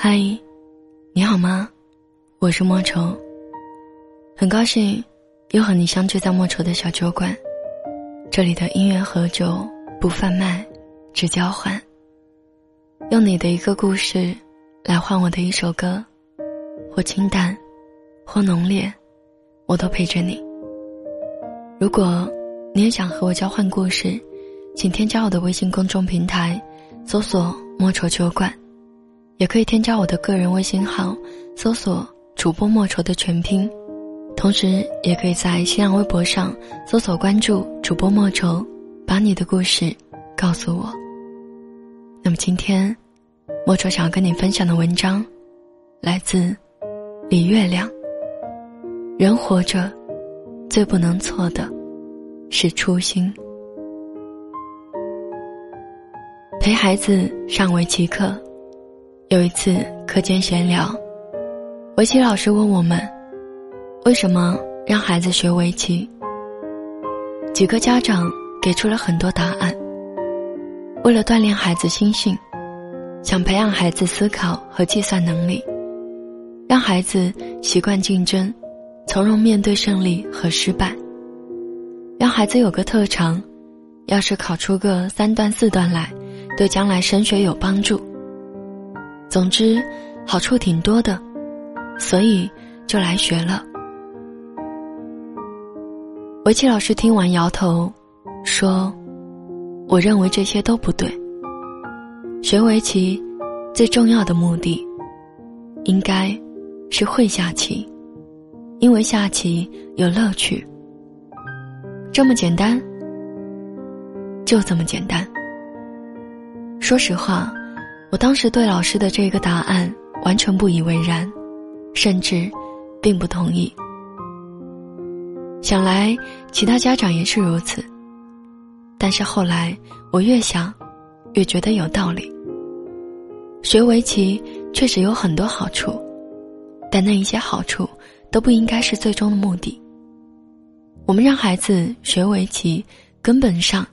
嗨，你好吗？我是莫愁。很高兴又和你相聚在莫愁的小酒馆。这里的音乐和酒不贩卖，只交换。用你的一个故事来换我的一首歌，或清淡，或浓烈，我都陪着你。如果你也想和我交换故事，请添加我的微信公众平台，搜索“莫愁酒馆”。也可以添加我的个人微信号，搜索“主播莫愁”的全拼，同时也可以在新浪微博上搜索关注“主播莫愁”，把你的故事告诉我。那么今天，莫愁想要跟你分享的文章，来自李月亮。人活着，最不能错的，是初心。陪孩子上围棋课。有一次课间闲聊，围棋老师问我们：“为什么让孩子学围棋？”几个家长给出了很多答案。为了锻炼孩子心性，想培养孩子思考和计算能力，让孩子习惯竞争，从容面对胜利和失败，让孩子有个特长，要是考出个三段四段来，对将来升学有帮助。总之，好处挺多的，所以就来学了。围棋老师听完摇头，说：“我认为这些都不对。学围棋最重要的目的，应该是会下棋，因为下棋有乐趣。这么简单，就这么简单。说实话。”我当时对老师的这个答案完全不以为然，甚至并不同意。想来其他家长也是如此。但是后来我越想，越觉得有道理。学围棋确实有很多好处，但那一些好处都不应该是最终的目的。我们让孩子学围棋，根本上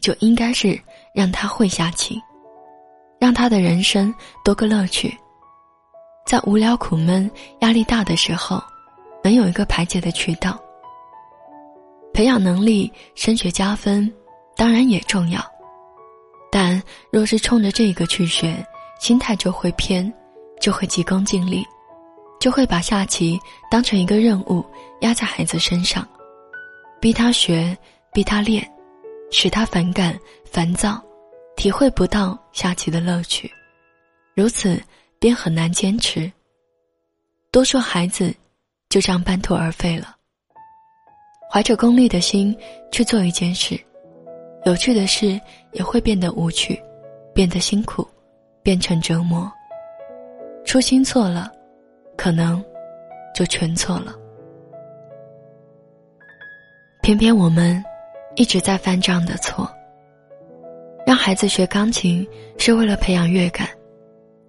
就应该是让他会下棋。让他的人生多个乐趣，在无聊、苦闷、压力大的时候，能有一个排解的渠道。培养能力、升学加分，当然也重要，但若是冲着这个去学，心态就会偏，就会急功近利，就会把下棋当成一个任务压在孩子身上，逼他学，逼他练，使他反感、烦躁。体会不到下棋的乐趣，如此便很难坚持。多数孩子就这样半途而废了。怀着功利的心去做一件事，有趣的事也会变得无趣，变得辛苦，变成折磨。初心错了，可能就全错了。偏偏我们一直在犯这样的错。让孩子学钢琴是为了培养乐感，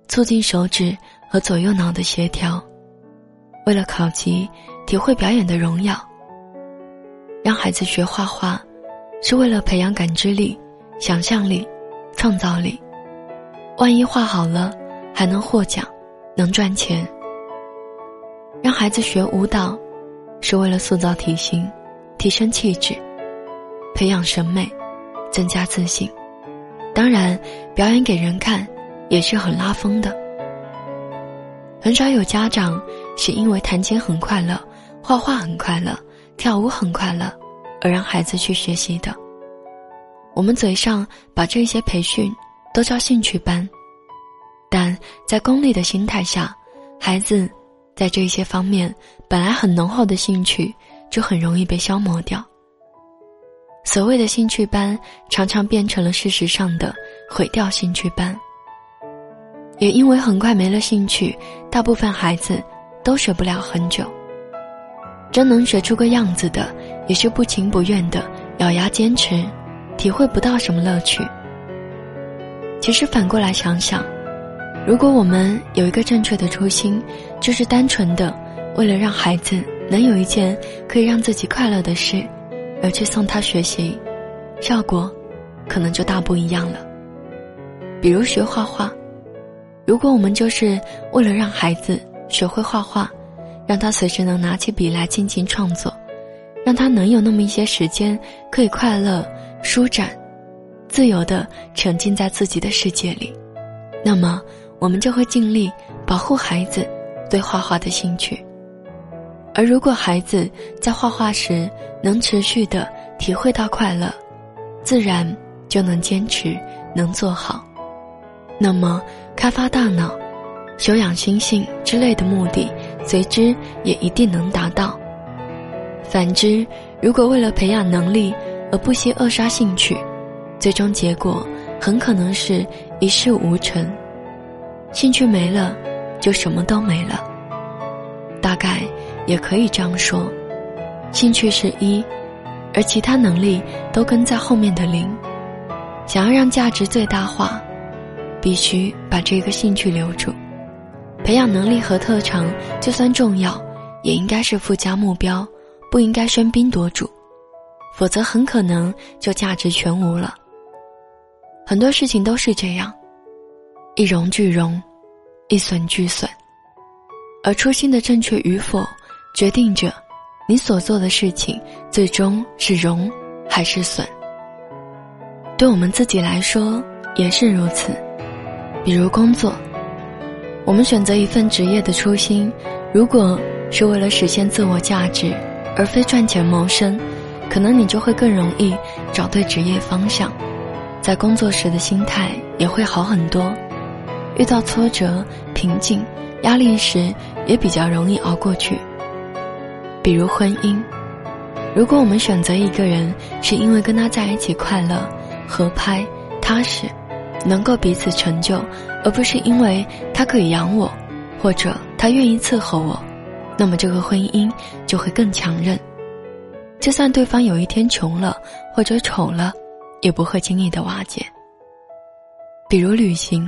促进手指和左右脑的协调；为了考级，体会表演的荣耀。让孩子学画画，是为了培养感知力、想象力、创造力。万一画好了，还能获奖，能赚钱。让孩子学舞蹈，是为了塑造体型，提升气质，培养审美，增加自信。当然，表演给人看也是很拉风的。很少有家长是因为弹琴很快乐、画画很快乐、跳舞很快乐而让孩子去学习的。我们嘴上把这些培训都叫兴趣班，但在功利的心态下，孩子在这些方面本来很浓厚的兴趣就很容易被消磨掉。所谓的兴趣班，常常变成了事实上的毁掉兴趣班。也因为很快没了兴趣，大部分孩子都学不了很久。真能学出个样子的，也是不情不愿的咬牙坚持，体会不到什么乐趣。其实反过来想想，如果我们有一个正确的初心，就是单纯的为了让孩子能有一件可以让自己快乐的事。而去送他学习，效果可能就大不一样了。比如学画画，如果我们就是为了让孩子学会画画，让他随时能拿起笔来尽情创作，让他能有那么一些时间可以快乐、舒展、自由的沉浸在自己的世界里，那么我们就会尽力保护孩子对画画的兴趣。而如果孩子在画画时能持续的体会到快乐，自然就能坚持，能做好。那么，开发大脑、修养心性之类的目的，随之也一定能达到。反之，如果为了培养能力而不惜扼杀兴趣，最终结果很可能是一事无成。兴趣没了，就什么都没了。大概也可以这样说：兴趣是一，而其他能力都跟在后面的零。想要让价值最大化。必须把这个兴趣留住，培养能力和特长，就算重要，也应该是附加目标，不应该喧宾夺主，否则很可能就价值全无了。很多事情都是这样，一荣俱荣，一损俱损，而初心的正确与否，决定着你所做的事情最终是荣还是损。对我们自己来说也是如此。比如工作，我们选择一份职业的初心，如果是为了实现自我价值，而非赚钱谋生，可能你就会更容易找对职业方向，在工作时的心态也会好很多，遇到挫折、瓶颈、压力时也比较容易熬过去。比如婚姻，如果我们选择一个人是因为跟他在一起快乐、合拍、踏实。能够彼此成就，而不是因为他可以养我，或者他愿意伺候我，那么这个婚姻就会更强韧。就算对方有一天穷了或者丑了，也不会轻易的瓦解。比如旅行，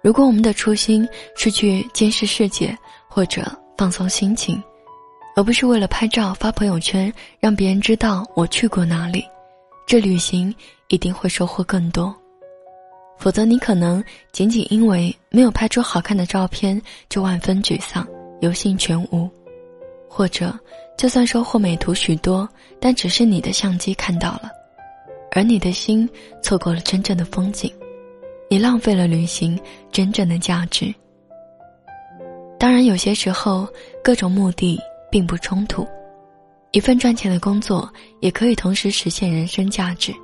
如果我们的初心是去见识世界或者放松心情，而不是为了拍照发朋友圈让别人知道我去过哪里，这旅行一定会收获更多。否则，你可能仅仅因为没有拍出好看的照片就万分沮丧、游兴全无；或者，就算收获美图许多，但只是你的相机看到了，而你的心错过了真正的风景，你浪费了旅行真正的价值。当然，有些时候各种目的并不冲突，一份赚钱的工作也可以同时实现人生价值。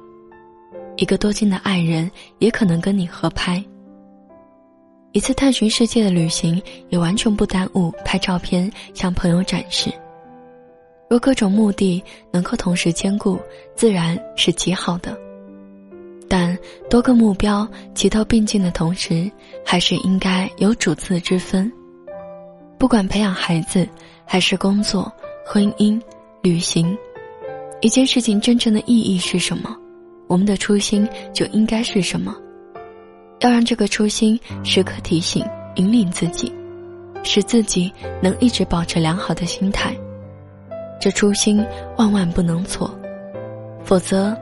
一个多金的爱人也可能跟你合拍。一次探寻世界的旅行也完全不耽误拍照片向朋友展示。若各种目的能够同时兼顾，自然是极好的。但多个目标齐头并进的同时，还是应该有主次之分。不管培养孩子，还是工作、婚姻、旅行，一件事情真正的意义是什么？我们的初心就应该是什么？要让这个初心时刻提醒、引领自己，使自己能一直保持良好的心态。这初心万万不能错，否则，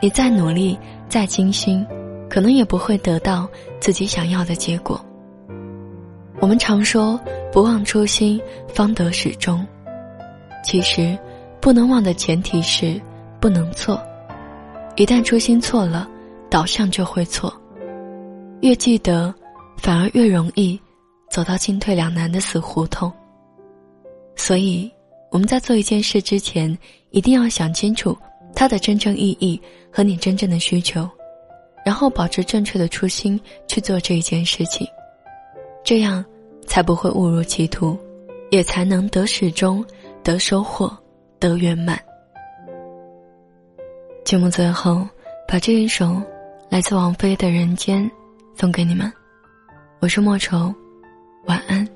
你再努力、再精心，可能也不会得到自己想要的结果。我们常说“不忘初心，方得始终”，其实，不能忘的前提是不能错。一旦初心错了，导向就会错。越记得，反而越容易走到进退两难的死胡同。所以，我们在做一件事之前，一定要想清楚它的真正意义和你真正的需求，然后保持正确的初心去做这一件事情，这样才不会误入歧途，也才能得始终、得收获、得圆满。节目最后，把这一首来自王菲的《人间》送给你们。我是莫愁，晚安。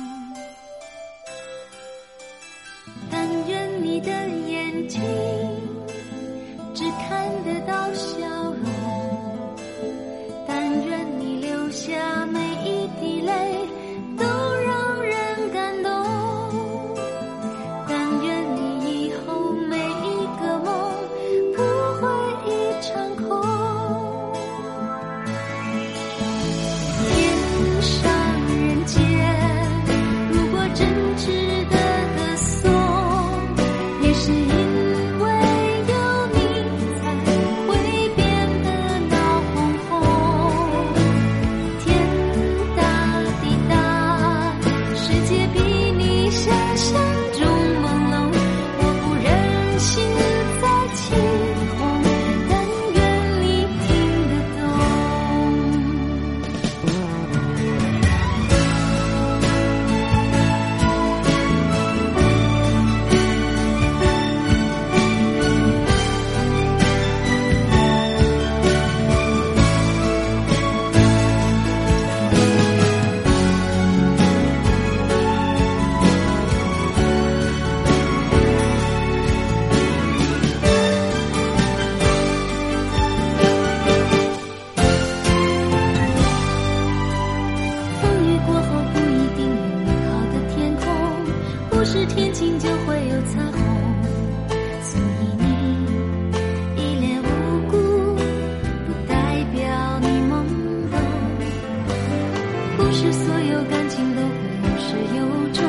是所有感情都会有始有终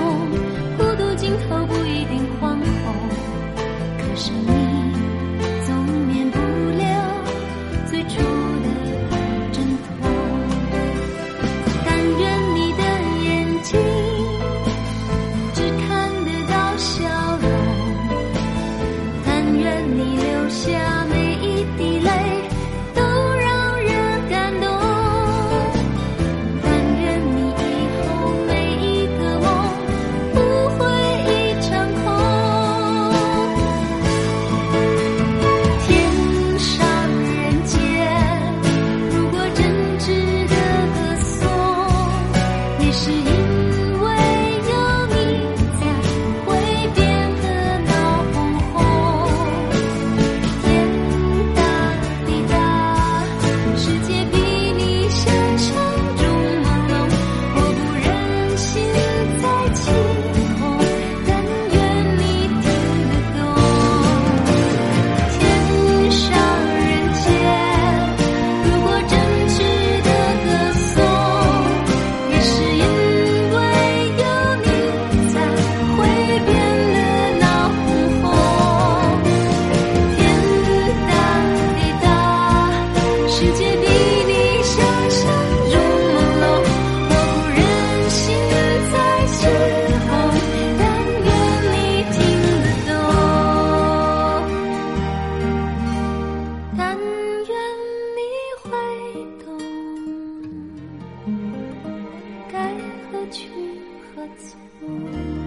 孤独尽头不一定慌 what's wrong?